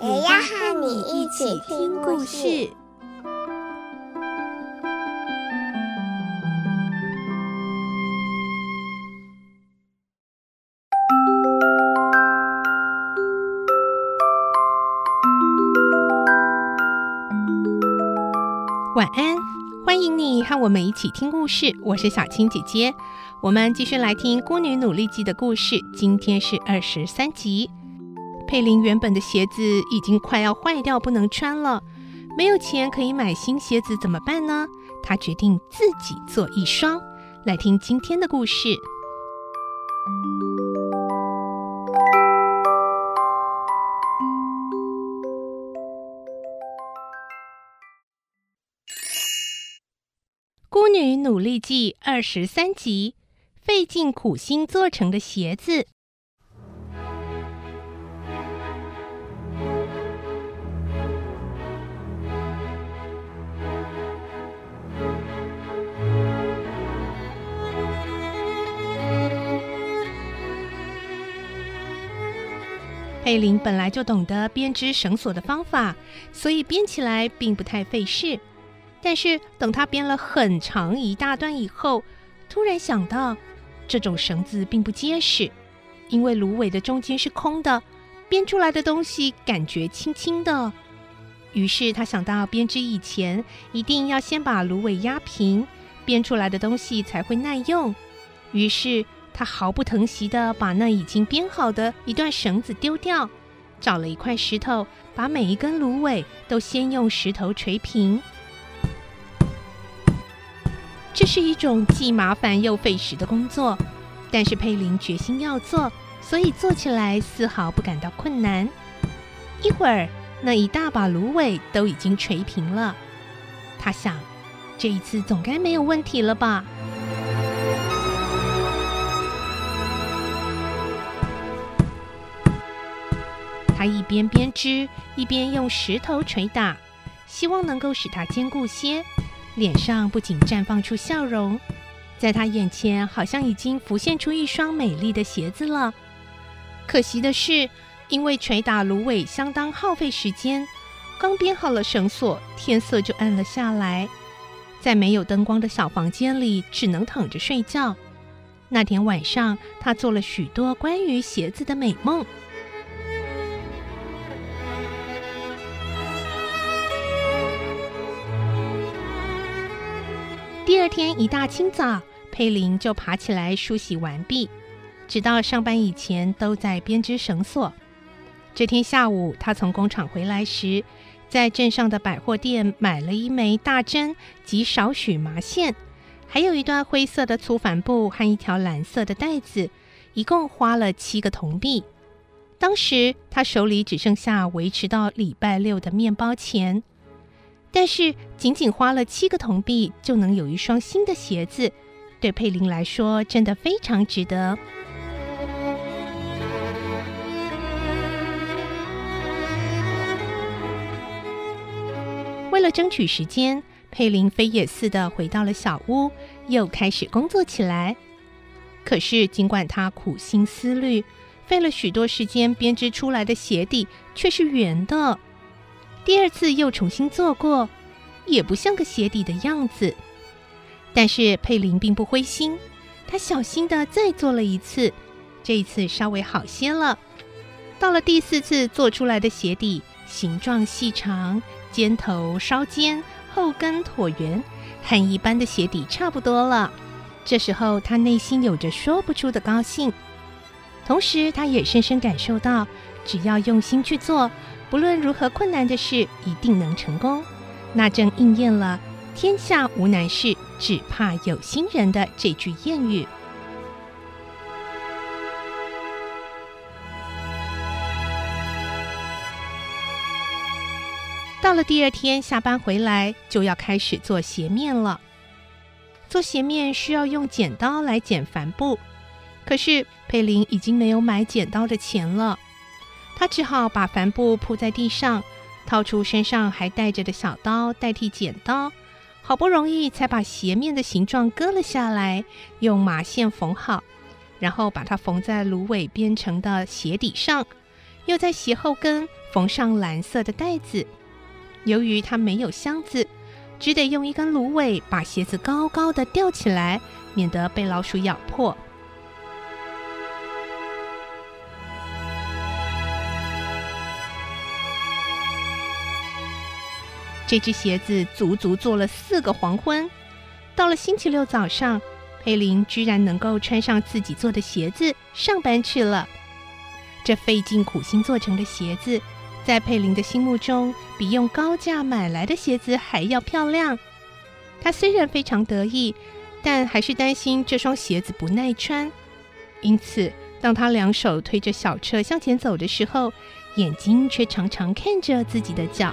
也要和你一起听故事。晚安，欢迎你和我们一起听故事。我是小青姐姐，我们继续来听《孤女努力记》的故事。今天是二十三集。佩林原本的鞋子已经快要坏掉，不能穿了，没有钱可以买新鞋子，怎么办呢？她决定自己做一双。来听今天的故事。《孤女努力记》二十三集，费尽苦心做成的鞋子。佩林本来就懂得编织绳索的方法，所以编起来并不太费事。但是等他编了很长一大段以后，突然想到，这种绳子并不结实，因为芦苇的中间是空的，编出来的东西感觉轻轻的。于是他想到编织以前一定要先把芦苇压平，编出来的东西才会耐用。于是他毫不疼惜地把那已经编好的一段绳子丢掉，找了一块石头，把每一根芦苇都先用石头锤平。这是一种既麻烦又费时的工作，但是佩林决心要做，所以做起来丝毫不感到困难。一会儿，那一大把芦苇都已经锤平了。他想，这一次总该没有问题了吧？他一边编织，一边用石头捶打，希望能够使它坚固些。脸上不仅绽放出笑容，在他眼前好像已经浮现出一双美丽的鞋子了。可惜的是，因为捶打芦苇相当耗费时间，刚编好了绳索，天色就暗了下来。在没有灯光的小房间里，只能躺着睡觉。那天晚上，他做了许多关于鞋子的美梦。天一大清早，佩林就爬起来梳洗完毕，直到上班以前都在编织绳索。这天下午，他从工厂回来时，在镇上的百货店买了一枚大针及少许麻线，还有一段灰色的粗帆布和一条蓝色的带子，一共花了七个铜币。当时他手里只剩下维持到礼拜六的面包钱。但是，仅仅花了七个铜币就能有一双新的鞋子，对佩林来说真的非常值得。为了争取时间，佩林飞也似的回到了小屋，又开始工作起来。可是，尽管他苦心思虑，费了许多时间编织出来的鞋底却是圆的。第二次又重新做过，也不像个鞋底的样子。但是佩林并不灰心，他小心地再做了一次，这一次稍微好些了。到了第四次做出来的鞋底，形状细长，尖头稍尖，后跟椭圆，和一般的鞋底差不多了。这时候他内心有着说不出的高兴，同时他也深深感受到，只要用心去做。不论如何困难的事，一定能成功。那正应验了“天下无难事，只怕有心人”的这句谚语。到了第二天下班回来，就要开始做鞋面了。做鞋面需要用剪刀来剪帆布，可是佩林已经没有买剪刀的钱了，他只好把帆布铺在地上，掏出身上还带着的小刀代替剪刀，好不容易才把鞋面的形状割了下来，用麻线缝好，然后把它缝在芦苇编成的鞋底上，又在鞋后跟缝上蓝色的带子。由于她没有箱子。只得用一根芦苇把鞋子高高的吊起来，免得被老鼠咬破。这只鞋子足足做了四个黄昏。到了星期六早上，佩林居然能够穿上自己做的鞋子上班去了。这费尽苦心做成的鞋子，在佩林的心目中，比用高价买来的鞋子还要漂亮。他虽然非常得意，但还是担心这双鞋子不耐穿。因此，当他两手推着小车向前走的时候，眼睛却常常看着自己的脚。